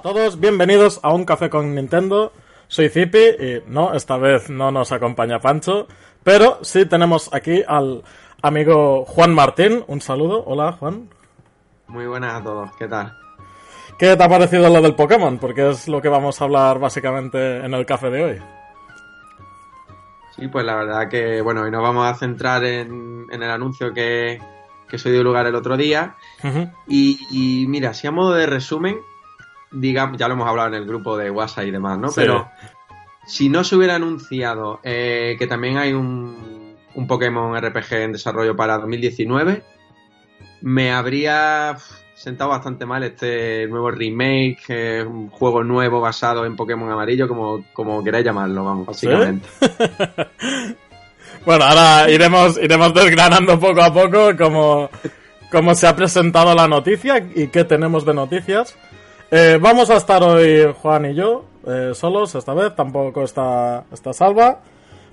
a todos, bienvenidos a un café con Nintendo. Soy Zipi y no, esta vez no nos acompaña Pancho, pero sí tenemos aquí al amigo Juan Martín. Un saludo, hola Juan. Muy buenas a todos, ¿qué tal? ¿Qué te ha parecido lo del Pokémon? Porque es lo que vamos a hablar básicamente en el café de hoy. Sí, pues la verdad que, bueno, hoy nos vamos a centrar en, en el anuncio que, que se dio lugar el otro día. Y, y mira, si a modo de resumen, digamos, ya lo hemos hablado en el grupo de WhatsApp y demás, ¿no? Sí. Pero si no se hubiera anunciado eh, que también hay un, un Pokémon RPG en desarrollo para 2019, me habría sentado bastante mal este nuevo remake, eh, un juego nuevo basado en Pokémon amarillo, como, como queráis llamarlo, vamos, básicamente. Bueno, ahora iremos, iremos desgranando poco a poco cómo, cómo se ha presentado la noticia y qué tenemos de noticias. Eh, vamos a estar hoy Juan y yo, eh, solos esta vez, tampoco está, está Salva.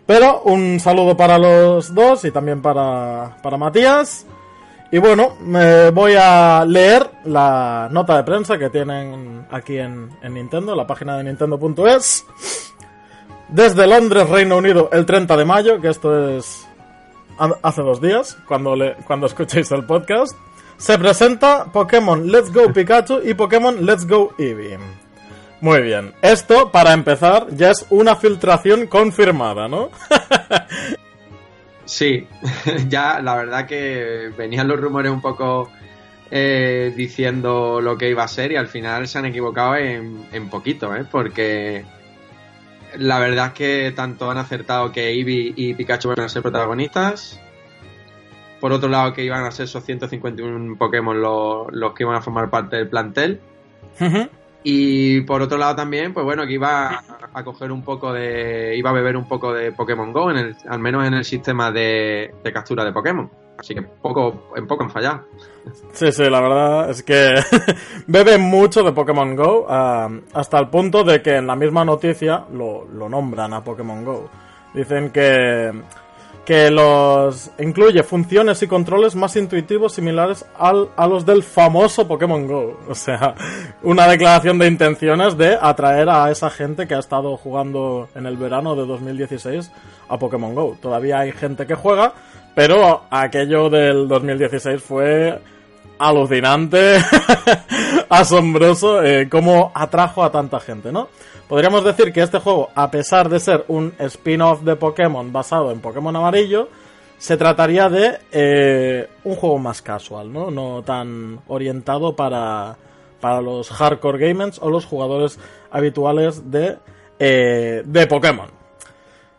Pero un saludo para los dos y también para, para Matías. Y bueno, me voy a leer la nota de prensa que tienen aquí en, en Nintendo, la página de nintendo.es. Desde Londres, Reino Unido, el 30 de mayo, que esto es ha- hace dos días, cuando, le, cuando escuchéis el podcast, se presenta Pokémon Let's Go Pikachu y Pokémon Let's Go Eevee. Muy bien, esto para empezar ya es una filtración confirmada, ¿no? Sí, ya la verdad que venían los rumores un poco eh, diciendo lo que iba a ser y al final se han equivocado en, en poquito, ¿eh? Porque la verdad es que tanto han acertado que Eevee y Pikachu van a ser protagonistas. Por otro lado, que iban a ser esos 151 Pokémon los, los que iban a formar parte del plantel. Y por otro lado también, pues bueno, que iba a, a coger un poco de... Iba a beber un poco de Pokémon GO, en el, al menos en el sistema de, de captura de Pokémon. Así que poco, en poco han fallado. Sí, sí, la verdad es que bebe mucho de Pokémon Go, hasta el punto de que en la misma noticia lo, lo nombran a Pokémon Go. Dicen que, que los incluye funciones y controles más intuitivos similares al, a los del famoso Pokémon Go. O sea, una declaración de intenciones de atraer a esa gente que ha estado jugando en el verano de 2016 a Pokémon Go. Todavía hay gente que juega, pero aquello del 2016 fue alucinante, asombroso, eh, cómo atrajo a tanta gente, ¿no? Podríamos decir que este juego, a pesar de ser un spin-off de Pokémon basado en Pokémon amarillo, se trataría de eh, un juego más casual, ¿no? No tan orientado para, para los hardcore gamers o los jugadores habituales de, eh, de Pokémon.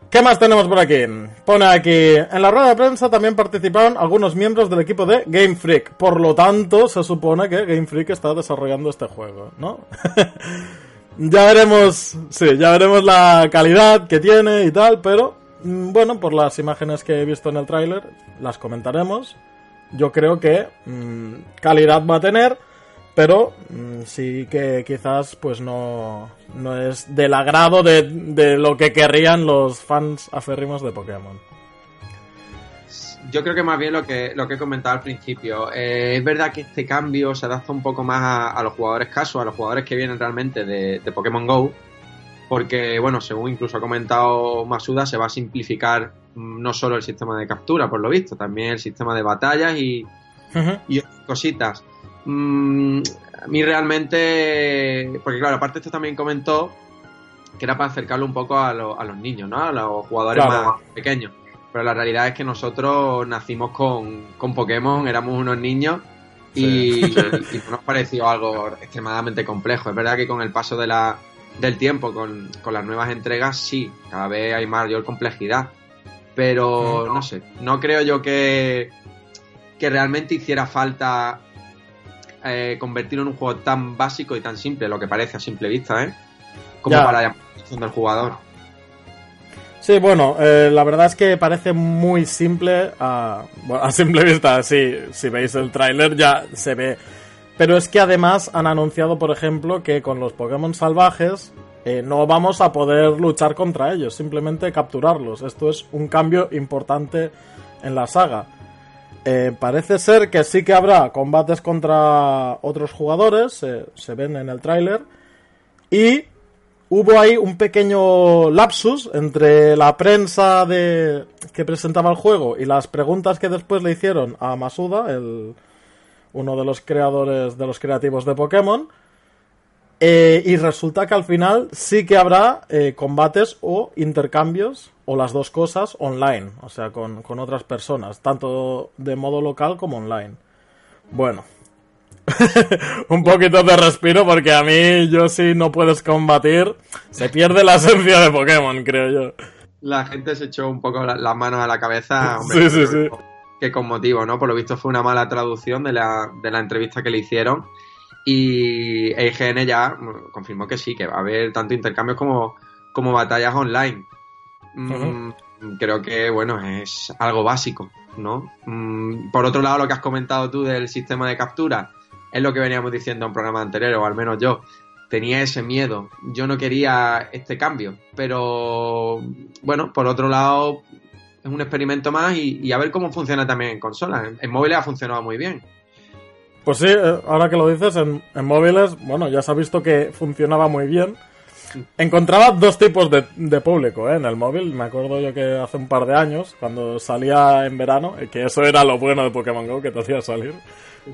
¿Qué más tenemos por aquí? Pone aquí, en la rueda de prensa también participaron algunos miembros del equipo de Game Freak. Por lo tanto, se supone que Game Freak está desarrollando este juego, ¿no? ya veremos, sí, ya veremos la calidad que tiene y tal, pero mm, bueno, por las imágenes que he visto en el tráiler, las comentaremos. Yo creo que mm, calidad va a tener, pero mm, sí que quizás pues no, no es del agrado de, de lo que querrían los fans aférrimos de Pokémon. Yo creo que más bien lo que, lo que he comentado al principio. eh, es verdad que este cambio se adapta un poco más a, a los jugadores casos, a los jugadores que vienen realmente de, de Pokémon Go. Porque, bueno, según incluso ha comentado Masuda, se va a simplificar mm, no solo el sistema de captura, por lo visto, también el sistema de batallas y, y otras cositas. Mm, a mí realmente, porque claro, aparte esto también comentó que era para acercarlo un poco a, lo- a los niños, ¿no? A los jugadores Claro. más pequeños. Pero la realidad es que nosotros nacimos con, con Pokémon, éramos unos niños y, y no nos pareció algo extremadamente complejo. Es verdad que con el paso de, la, del tiempo con, con, las nuevas entregas, sí, cada vez hay mayor complejidad. Pero no sé, no creo yo que, que realmente hiciera falta eh, convertirlo en un juego tan básico y tan simple, lo que parece a simple vista, ¿eh? Como para la atención del jugador. Sí, bueno, eh, la verdad es que parece muy simple a, bueno, a simple vista. Sí, si veis el tráiler ya se ve. Pero es que además han anunciado, por ejemplo, que con los Pokémon salvajes eh, no vamos a poder luchar contra ellos, simplemente capturarlos. Esto es un cambio importante en la saga. Eh, parece ser que sí que habrá combates contra otros jugadores, se ven en el tráiler. Y hubo ahí un pequeño lapsus entre la prensa de que presentaba el juego y las preguntas que después le hicieron a Masuda, el, uno de los creadores de los creativos de Pokémon. Eh, y resulta que al final sí que habrá eh, combates o intercambios o las dos cosas online, o sea, con, con otras personas, tanto de modo local como online. Bueno, un poquito de respiro porque a mí yo si no puedes combatir se pierde la esencia de Pokémon, creo yo. La gente se echó un poco las manos a la cabeza. sí, sí, sí. Que con motivo, ¿no? Por lo visto fue una mala traducción de la, de la entrevista que le hicieron y IGN ya confirmó que sí, que va a haber tanto intercambios como, como batallas online. Mm, creo que, bueno, es algo básico, ¿no? Mm, por otro lado, lo que has comentado tú del sistema de captura, es lo que veníamos diciendo en programas anteriores, o al menos yo. Tenía ese miedo. Yo no quería este cambio. Pero, bueno, por otro lado, es un experimento más y, a ver cómo funciona también en consolas. En, móviles ha funcionado muy bien. Pues sí, eh, ahora que lo dices, en, móviles, bueno, ya se ha visto que funcionaba muy bien. Encontraba dos tipos de, público ¿eh? en el móvil. Me acuerdo yo que hace un par de años, cuando salía en verano, que eso era lo bueno de Pokémon Go, que te hacía salir.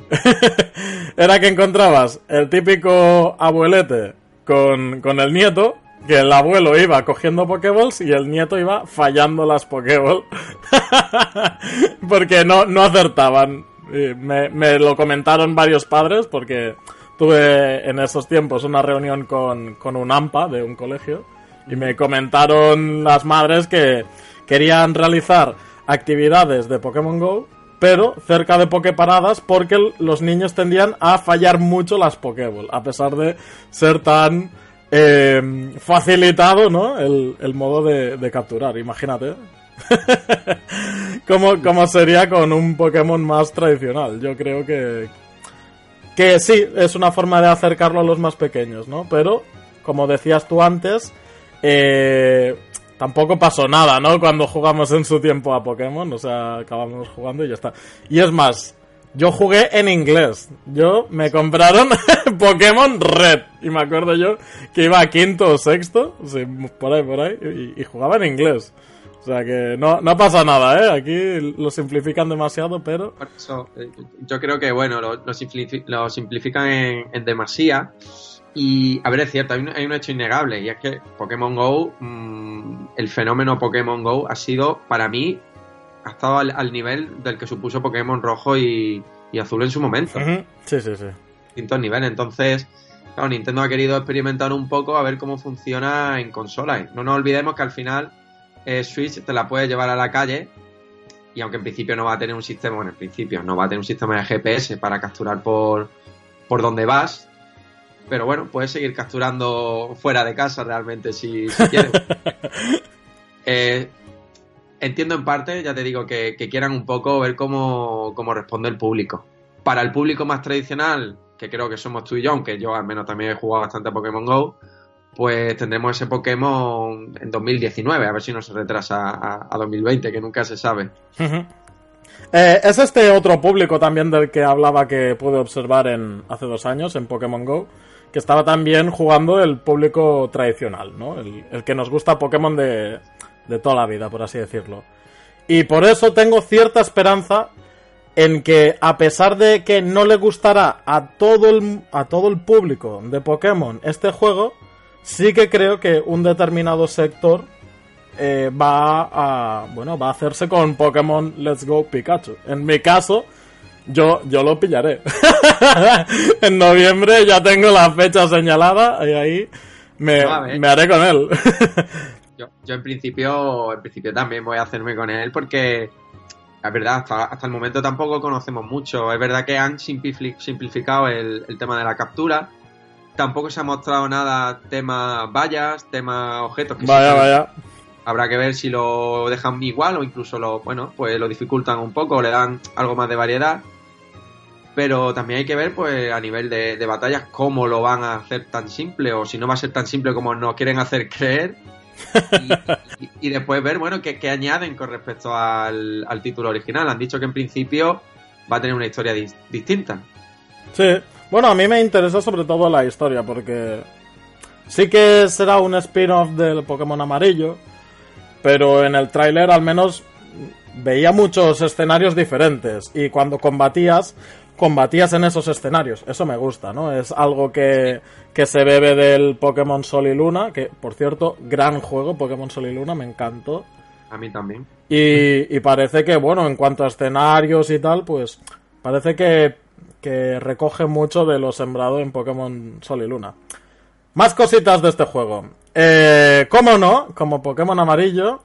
era que encontrabas el típico abuelete con, con el nieto, que el abuelo iba cogiendo Pokéballs y el nieto iba fallando las Pokéballs. porque no, no acertaban. Me, me, lo comentaron varios padres porque tuve en esos tiempos una reunión con, con un AMPA de un colegio y me comentaron las madres que querían realizar actividades de Pokémon Go pero cerca de Poképaradas porque los niños tendían a fallar mucho las Pokéball, a pesar de ser tan eh, facilitado ¿no? el, modo de, capturar, imagínate. ¿Cómo, sería con un Pokémon más tradicional? Yo creo que, que sí, es una forma de acercarlo a los más pequeños, ¿no? Pero, como decías tú antes, eh, tampoco pasó nada, ¿no? Cuando jugamos en su tiempo a Pokémon, o sea, acabamos jugando y ya está. Y es más, yo jugué en inglés. Yo me compraron Pokémon Red. Y me acuerdo yo que iba a quinto o sexto, por ahí, por ahí, y, jugaba en inglés. O sea que no, no pasa nada, ¿eh? Aquí lo simplifican demasiado, pero... Eh, yo creo que, bueno, lo, lo, simplifican en, en demasía. Y, a ver, es cierto, hay un, hecho innegable y es que Pokémon Go, mm, el fenómeno Pokémon Go ha sido, para mí, ha estado al, nivel del que supuso Pokémon Rojo y, Azul en su momento. Sí, sí, sí. Distintos niveles. Entonces, claro, Nintendo ha querido experimentar un poco a ver cómo funciona en consolas. No nos olvidemos que al final eh, Switch te la puede llevar a la calle y aunque en principio no va a tener un sistema, bueno, en principio no va a tener un sistema de GPS para capturar por, por donde vas, pero bueno, puedes seguir capturando fuera de casa realmente si, quieres. Eh, entiendo en parte, ya te digo, que, quieran un poco ver cómo, responde el público. Para el público más tradicional, que creo que somos tú y yo, aunque yo al menos también he jugado bastante a Pokémon Go, pues tendremos ese Pokémon en 2019, a ver si no se retrasa a, 2020, que nunca se sabe. Eh, es este otro público también del que hablaba que pude observar en hace dos años en Pokémon Go, que estaba también jugando el público tradicional, ¿no? El, que nos gusta Pokémon de, de toda la vida, por así decirlo. Y por eso tengo cierta esperanza en que a pesar de que no le gustará a todo el, a todo el público de Pokémon este juego, sí que creo que un determinado sector eh, va a bueno va a hacerse con Pokémon Let's Go Pikachu. En mi caso, yo, yo lo pillaré. en noviembre ya tengo la fecha señalada y ahí me, haré con él. yo, en principio, en principio también voy a hacerme con él porque es verdad, hasta, el momento tampoco conocemos mucho. Es verdad que han simplificado el, tema de la captura. Tampoco se ha mostrado nada tema vallas, tema objetos. Que vaya, vaya. Habrá que ver si lo dejan igual o incluso lo, bueno, pues lo dificultan un poco, o le dan algo más de variedad. Pero también hay que ver, pues, a nivel de, batallas, cómo lo van a hacer tan simple, o si no va a ser tan simple como nos quieren hacer creer. Y, después ver, bueno, qué, añaden con respecto al, título original. Han dicho que en principio va a tener una historia distinta. Sí, bueno, a mí me interesa sobre todo la historia, porque sí que será un spin-off del Pokémon amarillo, pero en el tráiler al menos veía muchos escenarios diferentes y cuando combatías combatías en esos escenarios. Eso me gusta, ¿no? Es algo que, que se bebe del Pokémon Sol y Luna, que por cierto, gran juego, Pokémon Sol y Luna, me encantó. A mí también. Y, y parece que, bueno, en cuanto a escenarios y tal, pues parece que, que recoge mucho de lo sembrado en Pokémon Sol y Luna. Más cositas de este juego. Eh, ¿Cómo no? Como Pokémon amarillo,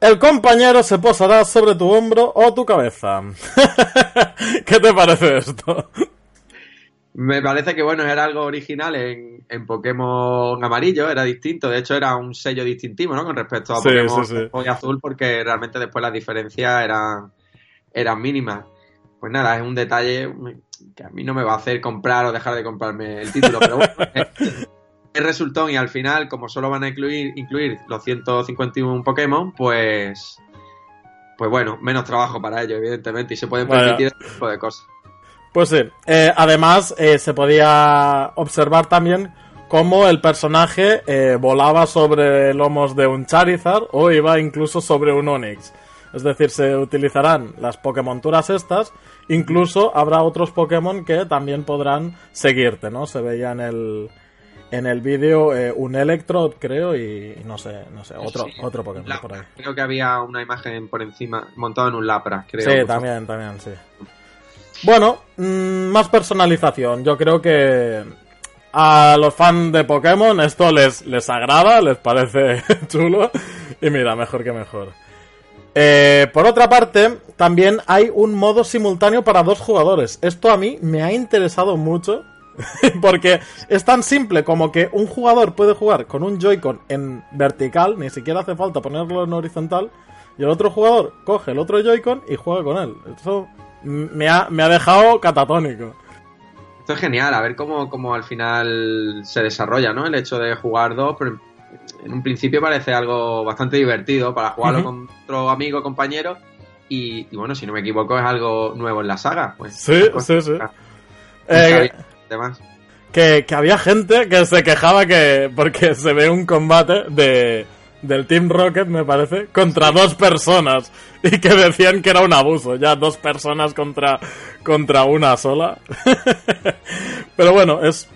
el compañero se posará sobre tu hombro o tu cabeza. ¿Qué te parece esto? Me parece que bueno, era algo original en, en, Pokémon amarillo, era distinto, de hecho era un sello distintivo, ¿no? Con respecto a Pokémon azul, porque realmente después las diferencias eran, eran mínimas. Pues nada, es un detalle que a mí no me va a hacer comprar o dejar de comprarme el título, pero bueno, resultón y al final, como solo van a incluir, incluir los 151 Pokémon, pues pues bueno, menos trabajo para ellos, evidentemente, y se pueden permitir este tipo de cosas. Pues sí, eh, además eh, se podía observar también cómo el personaje eh, volaba sobre lomos de un Charizard o iba incluso sobre un Onix. Es decir, se utilizarán las Pokémonturas estas, incluso habrá otros Pokémon que también podrán seguirte, ¿no? Se veía en el, en el vídeo eh, un Electrode, creo, y, no sé, no sé, otro, otro Pokémon por ahí. Creo que había una imagen por encima, montado en un Lapras, creo. Sí, también, también, sí. Bueno, mm, más personalización. Yo creo que a los fans de Pokémon esto les, les agrada, les parece chulo. Y mira, mejor que mejor. Eh, por otra parte, también hay un modo simultáneo para dos jugadores. Esto a mí me ha interesado mucho Porque es tan simple como que un jugador puede jugar con un Joy-Con en vertical, ni siquiera hace falta ponerlo en horizontal, y el otro jugador coge el otro Joy-Con y juega con él. Eso me ha, me ha dejado catatónico. Esto es genial, a ver cómo, cómo al final se desarrolla, ¿no? El hecho de jugar dos, en un principio parece algo bastante divertido para jugarlo con otro amigo, compañero. Y, bueno, si no me equivoco, es algo nuevo en la saga. Pues, sí, sí, sí. Eh, que, había gente que se quejaba que porque se ve un combate de del Team Rocket, me parece, contra dos personas y que decían que era un abuso, ya dos personas contra contra una sola. Pero bueno, es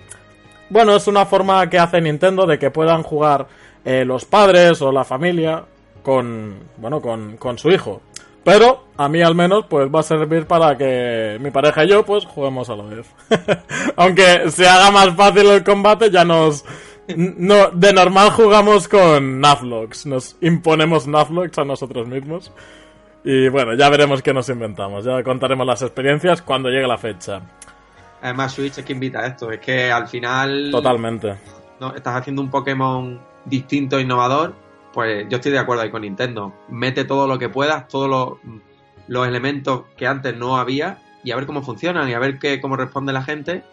bueno, es una forma que hace Nintendo de que puedan jugar eh, los padres o la familia con bueno, con, con su hijo. Pero a mí al menos pues va a servir para que mi pareja y yo pues juguemos a la vez. Aunque se haga más fácil el combate, ya nos... No, de normal jugamos con Nuzlocks, nos imponemos Nuzlocks a nosotros mismos. Y bueno, ya veremos qué nos inventamos, ya contaremos las experiencias cuando llegue la fecha. Además Switch es que invita a esto, es que al final... Totalmente. No, estás haciendo un Pokémon distinto, e innovador, pues yo estoy de acuerdo ahí con Nintendo. Mete todo lo que puedas, todos los, elementos que antes no había y a ver cómo funcionan y a ver qué, cómo responde la gente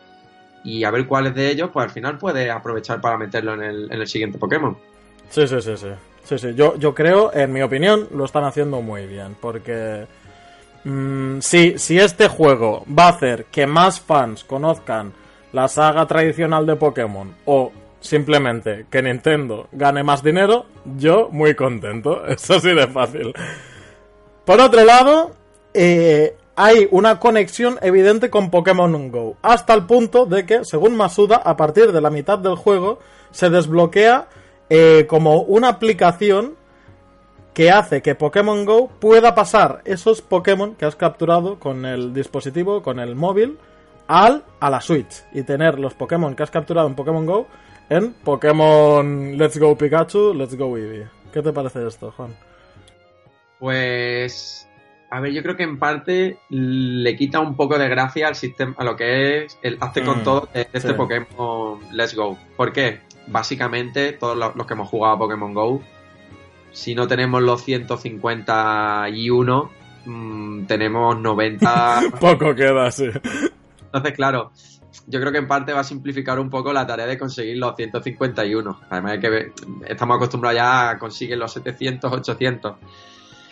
y a ver cuáles de ellos, pues al final puedes aprovechar para meterlo en el, en el siguiente Pokémon. Sí, sí, sí, sí. Sí, sí. Yo, yo creo, en mi opinión, lo están haciendo muy bien. Porque mm, si, si este juego va a hacer que más fans conozcan la saga tradicional de Pokémon o simplemente que Nintendo gane más dinero, yo muy contento. Eso sí de fácil. Por otro lado, eh, hay una conexión evidente con Pokémon Go, hasta el punto de que, según Masuda, a partir de la mitad del juego, se desbloquea eh, como una aplicación que hace que Pokémon Go pueda pasar esos Pokémon que has capturado con el dispositivo, con el móvil, al, a la Switch y tener los Pokémon que has capturado en Pokémon Go en Pokémon Let's Go Pikachu, Let's Go Eevee. ¿Qué te parece esto, Juan? Pues a ver, yo creo que en parte le quita un poco de gracia al sistema, a lo que es el hace con Mm, todo de este sí. Pokémon Let's Go. ¿Por qué? Básicamente, todos los que hemos jugado a Pokémon Go, si no tenemos los 151, mm, tenemos 90. Poco queda, sí. Entonces, claro, yo creo que en parte va a simplificar un poco la tarea de conseguir los 151. Además de que estamos acostumbrados ya a conseguir los 700, 800.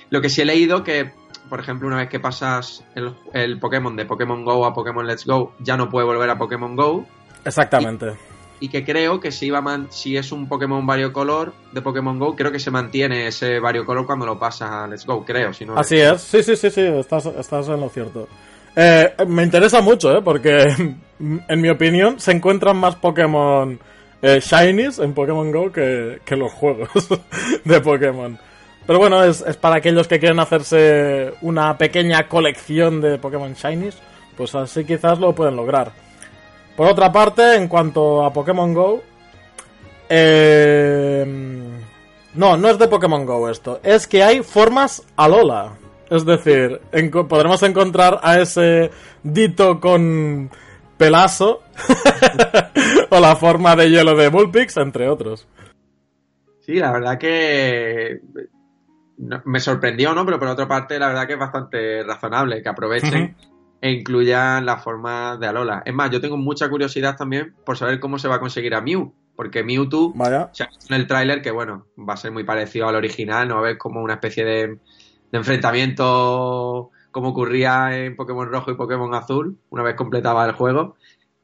Lo que sí he leído que, por ejemplo, una vez que pasas el, el Pokémon de Pokémon Go a Pokémon Let's Go, ya no puede volver a Pokémon Go. Exactamente. Y que creo que si, va man- si es un Pokémon variocolor de Pokémon Go, creo que se mantiene ese variocolor cuando lo pasas a Let's Go, creo. Si no Así es, sí, sí, sí, sí, estás, estás en lo cierto. Eh, me interesa mucho, ¿eh? Porque, en mi opinión, se encuentran más Pokémon eh, Shinies en Pokémon Go que, que los juegos de Pokémon. Pero bueno, es, es para aquellos que quieren hacerse una pequeña colección de Pokémon Shinies, pues así quizás lo pueden lograr. Por otra parte, en cuanto a Pokémon Go, eh, no, no es de Pokémon Go esto. Es que hay formas Alola. Es decir, podremos encontrar a ese Dito con pelazo o la forma de hielo de Bullpix, entre otros. Sí, la verdad que no- me sorprendió, ¿no? Pero por otra parte, la verdad que es bastante razonable que aprovechen e incluyan la forma de Alola. Es más, yo tengo mucha curiosidad también por saber cómo se va a conseguir a Mew, porque Mewtwo Vaya. se ha visto en el tráiler que, bueno, va a ser muy parecido al original, no va a haber como una especie de, de enfrentamiento como ocurría en Pokémon Rojo y Pokémon Azul, una vez completaba el juego.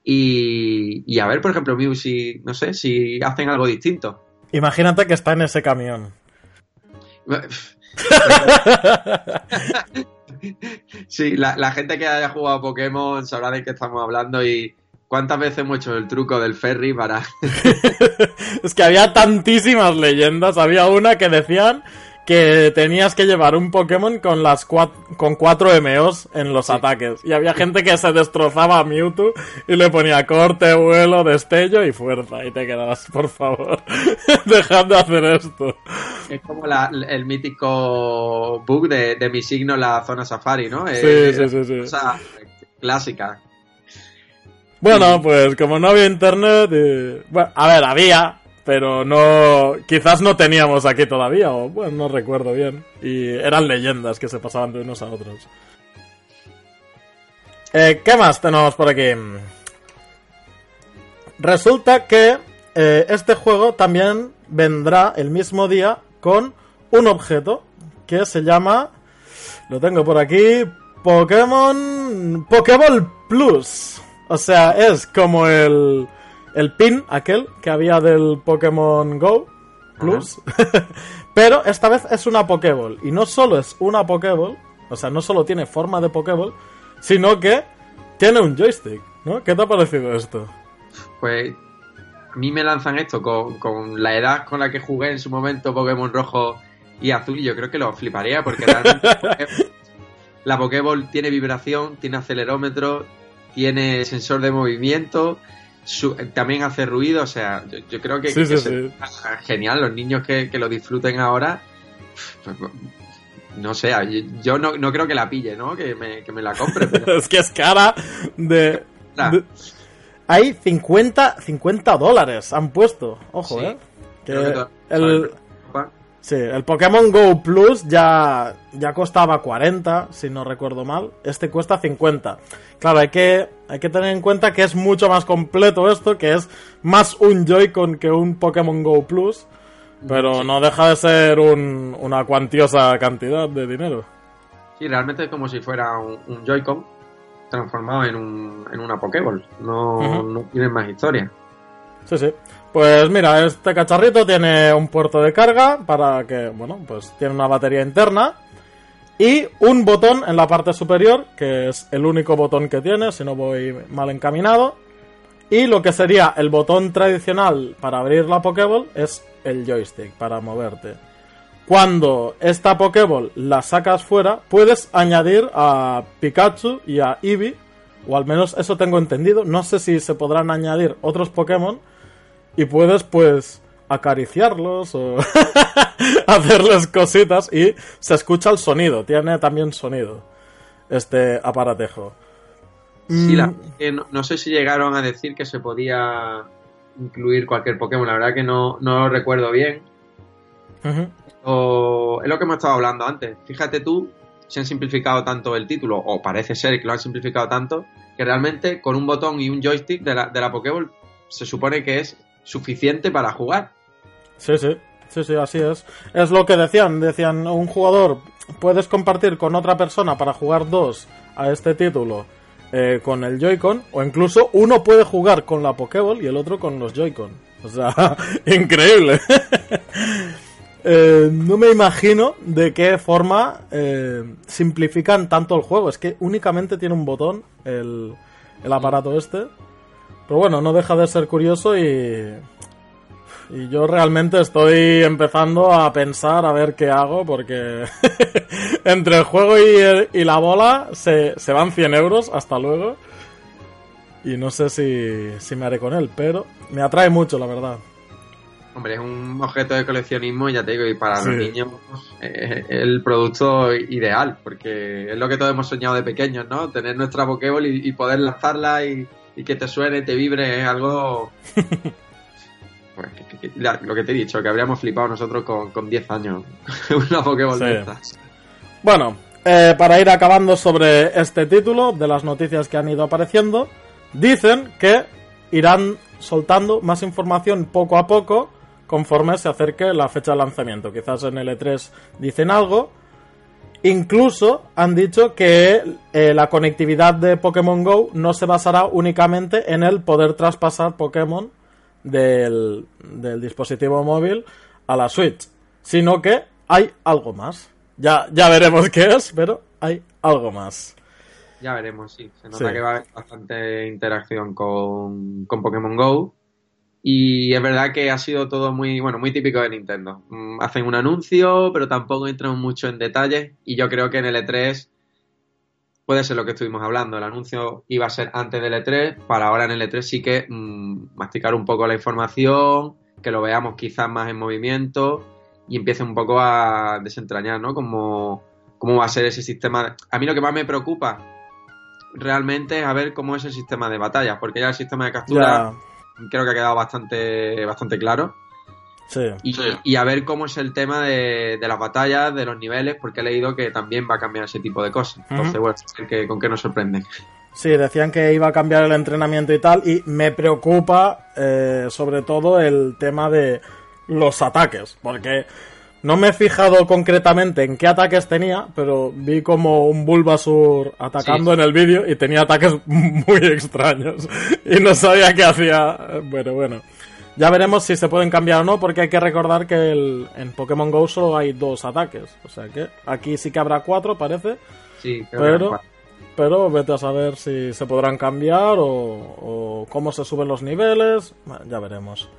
Y, y a ver, por ejemplo, Mew, si, no sé, si hacen algo distinto. Imagínate que está en ese camión. Sí, la, gente que haya jugado Pokémon sabrá de qué estamos hablando y cuántas veces hemos hecho el truco del ferry para... es que había tantísimas leyendas. Había una que decían que tenías que llevar un Pokémon con las con cuatro MOs en los ataques. Y había gente que se destrozaba a Mewtwo y le ponía corte, vuelo, destello y fuerza. Y te quedabas, por favor, dejad de hacer esto. Es como la- el mítico bug de, de mi signo la zona safari, ¿no? Sí, Eh, sí, sí, sí. cosa clásica. Bueno, pues como no había internet, y- bueno, a ver, había, pero no, quizás no teníamos aquí todavía, o bueno, no recuerdo bien. Y eran leyendas que se pasaban de unos a otros. Eh, ¿Qué más tenemos por aquí? Resulta que eh, este juego también vendrá el mismo día con un objeto que se llama, lo tengo por aquí, Pokémon Pokéball Plus. O sea, es como el, el pin aquel que había del Pokémon Go Plus. Pero esta vez es una Pokéball. Y no solo es una Pokéball, o sea, no solo tiene forma de Pokéball, sino que tiene un joystick. ¿no? ¿Qué te ha parecido esto? Pues a mí me lanzan esto con, con la edad con la que jugué en su momento Pokémon Rojo y Azul y yo creo que lo fliparía porque realmente la Pokéball tiene vibración, tiene acelerómetro, tiene sensor de movimiento, su- también hace ruido, o sea, yo, yo creo que, Sí, que sí, se- sí. genial, los niños que, que lo disfruten ahora, pues, no sé, yo, no, no creo que la pille, ¿no? Que me, que me la compre, pero... es que es cara de... De- Hay 50, 50 dólares, han puesto. Ojo. ¿eh? Que el, sí, el Pokémon Go Plus ya, ya costaba 40, si no recuerdo mal. Este cuesta 50. Claro, hay que, hay que tener en cuenta que es mucho más completo esto, que es más un Joy-Con que un Pokémon Go Plus. Pero no deja de ser un- una cuantiosa cantidad de dinero. Sí, realmente es como si fuera un, un Joy-Con transformado en, un, en una Pokéball. No, Ujú. no tiene más historia. Sí, sí. Pues mira, este cacharrito tiene un puerto de carga para que, bueno, pues tiene una batería interna y un botón en la parte superior, que es el único botón que tiene, si no voy mal encaminado. Y lo que sería el botón tradicional para abrir la Pokéball es el joystick para moverte. Cuando esta Pokéball la sacas fuera, puedes añadir a Pikachu y a Eevee, o al menos eso tengo entendido. No sé si se podrán añadir otros Pokémon, y puedes pues acariciarlos o hacerles cositas y se escucha el sonido, tiene también sonido este aparatejo. Sí, la, mm. no, sé si llegaron a decir que se podía incluir cualquier Pokémon, la verdad que no, no lo recuerdo bien. o, es lo que hemos estado hablando antes. Fíjate tú si han simplificado tanto el título, o parece ser que lo han simplificado tanto, que realmente con un botón y un joystick de la, de la Pokéball se supone que es suficiente para jugar. Sí, sí, sí, sí, así es. Es lo que decían, decían, un jugador puedes compartir con otra persona para jugar dos a este título eh, con el Joy-Con, o incluso uno puede jugar con la Pokéball y el otro con los Joy-Con. O sea, increíble. Eh, no me imagino de qué forma eh, simplifican tanto el juego. Es que únicamente tiene un botón el, el aparato este. Pero bueno, no deja de ser curioso y, y yo realmente estoy empezando a pensar a ver qué hago porque entre el juego y, la bola se, se, van 100 euros, hasta luego. Y no sé si, si me haré con él, pero me atrae mucho, la verdad. Hombre, es un objeto de coleccionismo, ya te digo, y para los niños es el producto ideal, porque es lo que todos hemos soñado de pequeños, ¿no? Tener nuestra Pokéball y, poder lanzarla y, y, que te suene, te vibre, es algo Pues, lo que te he dicho, que habríamos flipado nosotros con, con 10 años. una Pokéball de estas. Bueno, eh, para ir acabando sobre este título, de las noticias que han ido apareciendo, dicen que irán soltando más información poco a poco conforme se acerque la fecha de lanzamiento. Quizás en L3 dicen algo. Incluso han dicho que eh, la conectividad de Pokémon Go no se basará únicamente en el poder traspasar Pokémon del, dispositivo móvil a la Switch, sino que hay algo más. Ya, ya veremos qué es, pero hay algo más. Ya veremos, sí. Se nota que va a haber bastante interacción con, con, Pokémon Go. Y es verdad que ha sido todo muy, bueno, muy típico de Nintendo. Mm, hacen un anuncio, pero tampoco entran mucho en detalles. Y yo creo que en el E3 puede ser lo que estuvimos hablando. El anuncio iba a ser antes del E3, para ahora en el E3 sí que mm, masticar un poco la información, que lo veamos quizás más en movimiento y empiece un poco a desentrañar, ¿no? Cómo, cómo va a ser ese sistema. A mí lo que más me preocupa realmente es a ver cómo es el sistema de batalla, porque ya el sistema de captura creo que ha quedado bastante, bastante claro. Y, a ver cómo es el tema de, las batallas, de los niveles, porque he leído que también va a cambiar ese tipo de cosas. Entonces, bueno, ¿con qué nos sorprende? Sí, decían que iba a cambiar el entrenamiento y tal, y me preocupa eh, sobre todo el tema de los ataques, porque no me he fijado concretamente en qué ataques tenía, pero vi como un Bulbasur atacando en el vídeo y tenía ataques muy extraños y no sabía qué hacía. Bueno, bueno. Ya veremos si se pueden cambiar o no, porque hay que recordar que el, en Pokémon Go solo hay dos ataques. O sea que aquí sí que habrá cuatro, parece. Sí, pero, pero vete a saber si se podrán cambiar o, cómo se suben los niveles. ya veremos.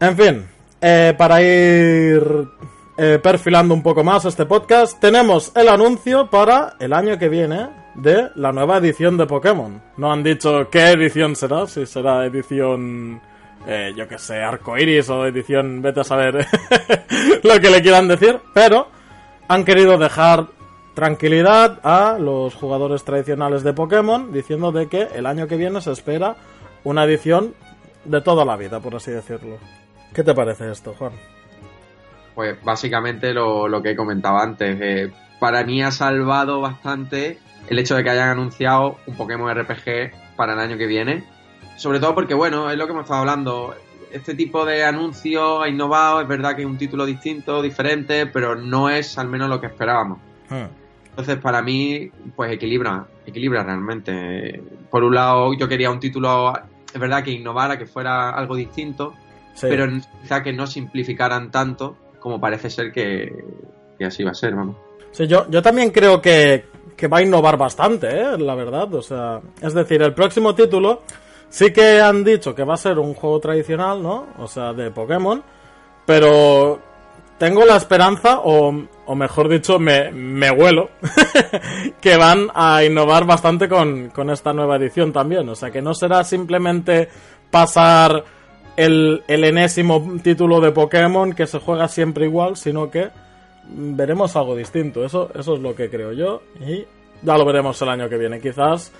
En fin, eh, para ir eh, perfilando un poco más este podcast, tenemos el anuncio para el año que viene de la nueva edición de Pokémon. No han dicho qué edición será, si será edición eh, yo que sé, arcoiris o edición, vete a saber lo que le quieran decir, pero han querido dejar tranquilidad a los jugadores tradicionales de Pokémon diciendo de que el año que viene se espera una edición de toda la vida, por así decirlo. ¿Qué te parece esto, Juan? Pues básicamente lo, lo que comentaba antes. Eh, para mí ha salvado bastante el hecho de que hayan anunciado un Pokémon RPG para el año que viene sobre todo porque, bueno, es lo que hemos estado hablando. Este tipo de anuncio ha innovado, es verdad que es un título distinto, diferente, pero no es al menos lo que esperábamos. Hmm. Entonces, para mí, pues equilibra, equilibra realmente. Por un lado, yo quería un título, es verdad que innovara, que fuera algo distinto, pero quizá que no simplificaran tanto como parece ser que, así va a ser, vamos. Sí, yo, yo también creo que, que va a innovar bastante, ¿eh? la verdad. O sea, es decir, el próximo título Sí que han dicho que va a ser un juego tradicional, ¿no? O sea, de Pokémon. Pero tengo la esperanza, o, o mejor dicho, me, me huelo, que van a innovar bastante con, con esta nueva edición también. O sea, que no será simplemente pasar el, el enésimo título de Pokémon que se juega siempre igual, sino que veremos algo distinto. Eso, eso es lo que creo yo. Y ya lo veremos el año que viene. Quizás.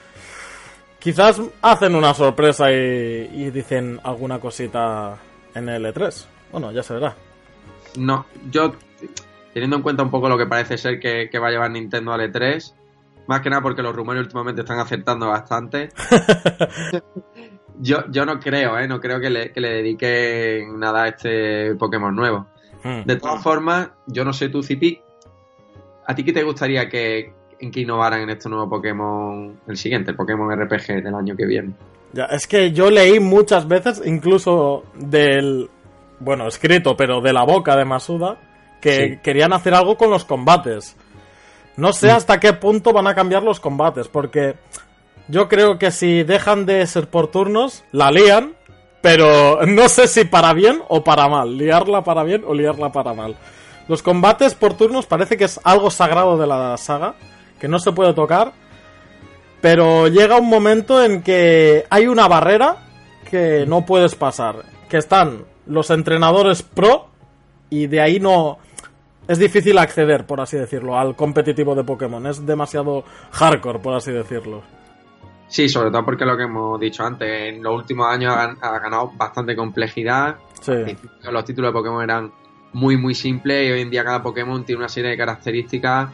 Quizás hacen una sorpresa y, y dicen alguna cosita en el E3. Bueno, ya se verá. No, yo, teniendo en cuenta un poco lo que parece ser que, que va a llevar Nintendo al E3, más que nada porque los rumores últimamente están acertando bastante. yo, yo no creo, ¿eh? No creo que le, que le dediquen nada a este Pokémon nuevo. Hmm. De todas formas, yo no sé tú, Zipi, ¿a ti qué te gustaría que, en que innovaran en este nuevo Pokémon, el siguiente, el Pokémon RPG del año que viene? Ya, es que yo leí muchas veces, incluso del. Bueno, escrito, pero de la boca de Masuda, que Sí. querían hacer algo con los combates. No sé hasta qué punto van a cambiar los combates, porque yo creo que si dejan de ser por turnos, la lían, pero no sé si para bien o para mal. Liarla para bien o liarla para mal. Los combates por turnos parece que es algo sagrado de la saga, que no se puede tocar, pero llega un momento en que hay una barrera que no puedes pasar. Que están los entrenadores pro y de ahí no... Es difícil acceder, por así decirlo, al competitivo de Pokémon. Es demasiado hardcore, por así decirlo. Sí, sobre todo porque lo que hemos dicho antes, en los últimos años ha, gan- ha ganado bastante complejidad. Sí. Los títulos de Pokémon eran muy, muy simples y hoy en día cada Pokémon tiene una serie de características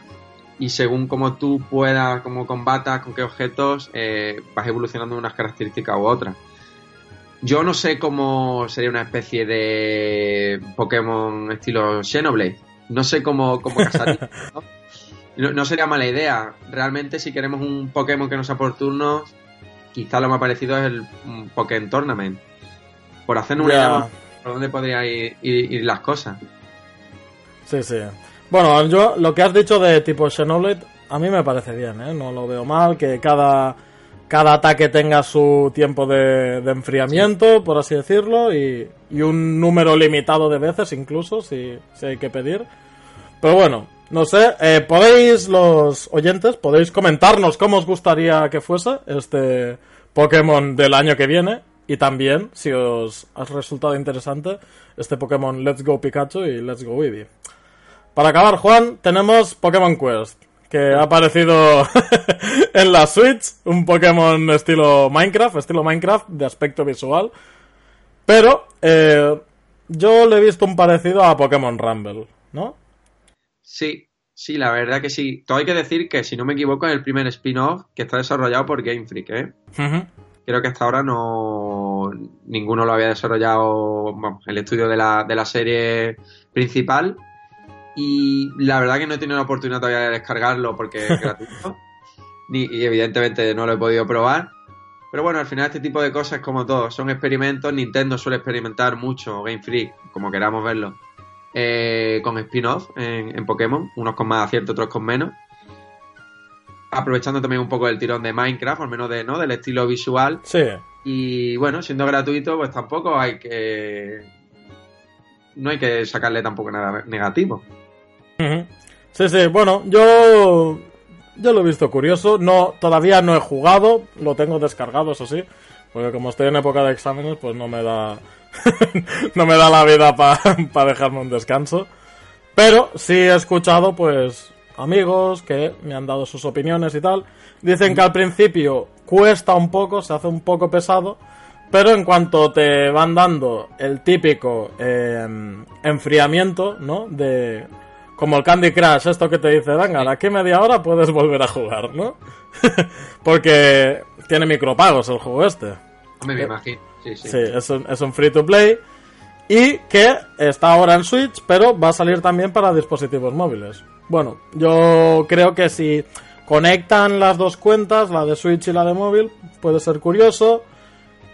y según cómo tú puedas, cómo combatas, con qué objetos, eh, vas evolucionando unas características u otras. Yo no sé cómo sería una especie de Pokémon estilo Xenoblade. No sé cómo, cómo casaría, ¿no? No, no sería mala idea. Realmente, si queremos un Pokémon que no sea por turnos, quizá lo más parecido es el Pokémon Tournament. Por hacer una idea por dónde podrían ir, ir- ir las cosas. Sí, sí. Bueno, yo lo que has dicho de tipo Xenoblade, a mí me parece bien, ¿eh? No lo veo mal, que cada, cada ataque tenga su tiempo de, de enfriamiento, por así decirlo, y, y un número limitado de veces incluso, si, si hay que pedir. Pero bueno, no sé, eh, podéis, los oyentes, podéis comentarnos cómo os gustaría que fuese este Pokémon del año que viene. Y también, si os ha resultado interesante, este Pokémon Let's Go Pikachu y Let's Go Eevee. Para acabar, Juan, tenemos Pokémon Quest, que ha aparecido en la Switch, un Pokémon estilo Minecraft, estilo Minecraft de aspecto visual. Pero eh, yo le he visto un parecido a Pokémon Rumble, ¿no? Sí, sí, la verdad que sí. Todo hay que decir que, si no me equivoco, es el primer spin-off que está desarrollado por Game Freak, ¿eh? Creo que hasta ahora no ninguno lo había desarrollado el estudio de la, de la serie principal. Y la verdad que no he tenido la oportunidad todavía de descargarlo porque es gratuito. Ni, y evidentemente no lo he podido probar. Pero bueno, al final este tipo de cosas, como todo, son experimentos. Nintendo suele experimentar mucho, Game Freak, como queramos verlo, eh, con spin-off en, en Pokémon, unos con más acierto, otros con menos. Aprovechando también un poco el tirón de Minecraft, al menos de, ¿no? del estilo visual. Sí, Y bueno, siendo gratuito, pues tampoco hay que. No hay que sacarle tampoco nada negativo. Sí, sí, bueno, yo yo lo he visto curioso, no todavía no he jugado, lo tengo descargado, eso sí, porque como estoy en época de exámenes, pues no me da no me da la vida para dejarme un descanso. Pero sí he escuchado pues amigos que me han dado sus opiniones y tal. Dicen que al principio cuesta un poco, se hace un poco pesado, pero en cuanto te van dando el típico eh, enfriamiento, ¿no? De como el Candy Crush, esto que te dice, venga, aquí media hora puedes volver a jugar, ¿no? Porque tiene micropagos el juego este. Me, me imagino. Sí, sí. Sí, es un, es un free to play. Y que está ahora en Switch, pero va a salir también para dispositivos móviles. Bueno, yo creo que si conectan las dos cuentas, la de Switch y la de móvil, puede ser curioso.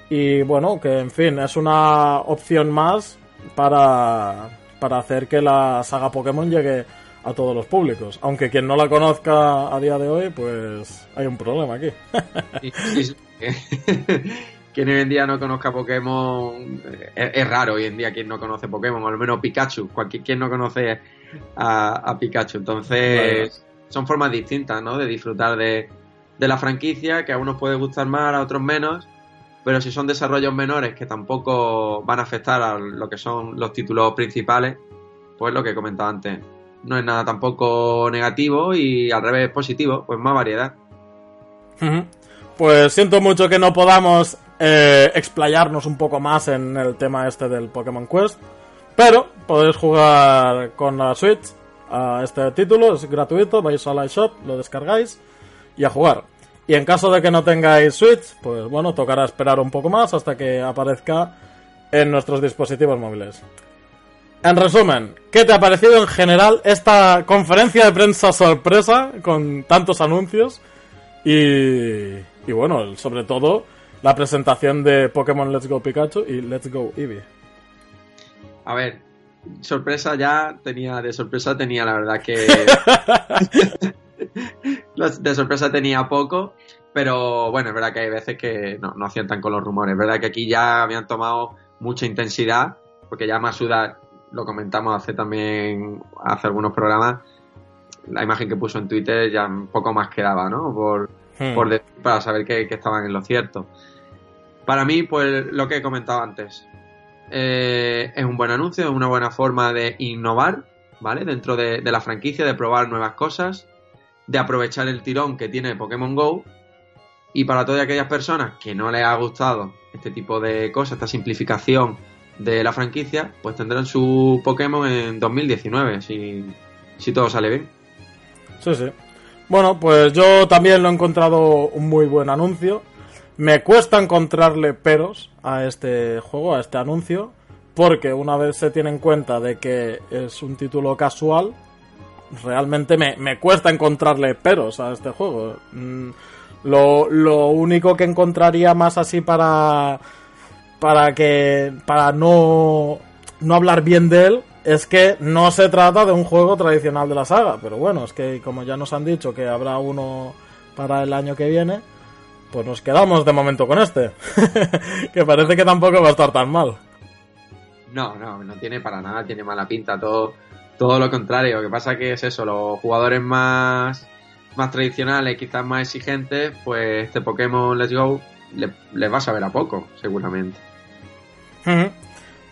Y bueno, que en fin, es una opción más para, para hacer que la saga Pokémon llegue a todos los públicos. Aunque quien no la conozca a día de hoy, pues hay un problema aquí. Quien hoy en día no conozca Pokémon eh, es, es raro hoy en día quien no conoce Pokémon, o al menos Pikachu. Cualquier quien no conoce a, a Pikachu. Entonces, son formas distintas, ¿no? De disfrutar de, de la franquicia, que a unos puede gustar más, a otros menos. pero si son desarrollos menores que tampoco van a afectar a lo que son los títulos principales, pues lo que he comentado antes, no es nada tampoco negativo y al revés positivo, pues más variedad. Pues siento mucho que no podamos eh, explayarnos un poco más en el tema este del Pokémon Quest, pero podéis jugar con la Switch a este título, es gratuito, vais a la lo descargáis y a jugar. Y en caso de que no tengáis Switch, pues bueno, tocará esperar un poco más hasta que aparezca en nuestros dispositivos móviles. En resumen, ¿qué te ha parecido en general esta conferencia de prensa sorpresa con tantos anuncios? Y bueno, sobre todo la presentación de Pokémon Let's Go Pikachu y Let's Go Eevee. A ver, sorpresa ya tenía, de sorpresa tenía la verdad que... de sorpresa tenía poco, pero bueno, es verdad que hay veces que no, no aciertan con los rumores. Es verdad que aquí ya habían tomado mucha intensidad, porque ya Masuda, lo comentamos hace también, hace algunos programas, la imagen que puso en Twitter ya un poco más quedaba, ¿no? Por, hmm. por para saber que, estaban en lo cierto. Para mí, pues lo que he comentado antes, eh, es un buen anuncio, es una buena forma de innovar, ¿vale? Dentro de, de, la franquicia, de probar nuevas cosas, de aprovechar el tirón que tiene Pokémon Go. Y para todas aquellas personas que no les ha gustado este tipo de cosas, esta simplificación de la franquicia, pues tendrán su Pokémon en 2019, si, si todo sale bien. Sí, sí. Bueno, pues yo también lo he encontrado un muy buen anuncio. Me cuesta encontrarle peros a este juego, a este anuncio, porque una vez se tiene en cuenta de que es un título casual, realmente me, me cuesta encontrarle peros a este juego. Mm, lo, lo único que encontraría más así para para que para no no hablar bien de él es que no se trata de un juego tradicional de la saga, pero bueno, es que como ya nos han dicho que habrá uno para el año que viene, pues nos quedamos de momento con este, que parece que tampoco va a estar tan mal. No, no, no tiene para nada, tiene mala pinta, todo, todo lo contrario. Lo que pasa que es eso, los jugadores más, más tradicionales, quizás más exigentes, pues este Pokémon Let's Go les va a saber a poco, seguramente.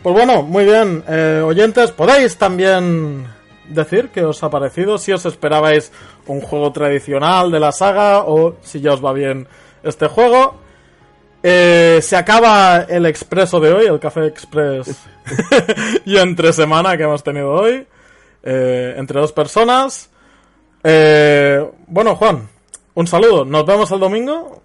Pues bueno, muy bien, eh, oyentes, podéis también decir qué os ha parecido, si os esperabais un juego tradicional de la saga o si ya os va bien este juego. Eh, se acaba el expreso de hoy, el Café Express y entre semana que hemos tenido hoy, eh, entre dos personas. bueno, Juan, un saludo, nos vemos el domingo.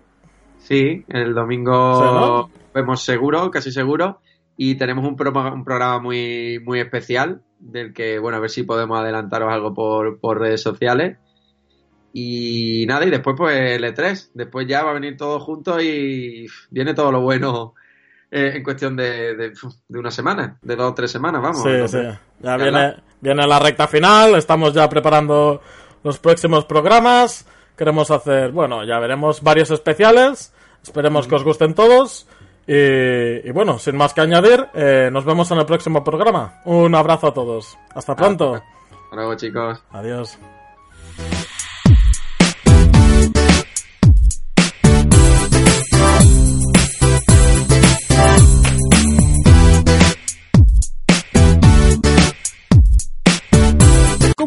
Sí, el domingo vemos seguro, casi seguro y tenemos un, un programa muy, muy especial del que, bueno, a ver si podemos adelantaros algo por, por redes sociales. Y nada, y después pues el E3, después ya va a venir todo junto y viene todo lo bueno eh, en cuestión de, de, una semana, de dos o tres semanas, vamos. Sí, sí. Ya viene, viene la recta final, estamos ya preparando los próximos programas. Queremos hacer, bueno, ya veremos varios especiales. Esperemos que os gusten todos. Y, bueno, sin más que añadir, eh, nos vemos en el próximo programa. Un abrazo a todos. Hasta pronto. Hasta luego, chicos. Adiós.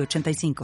85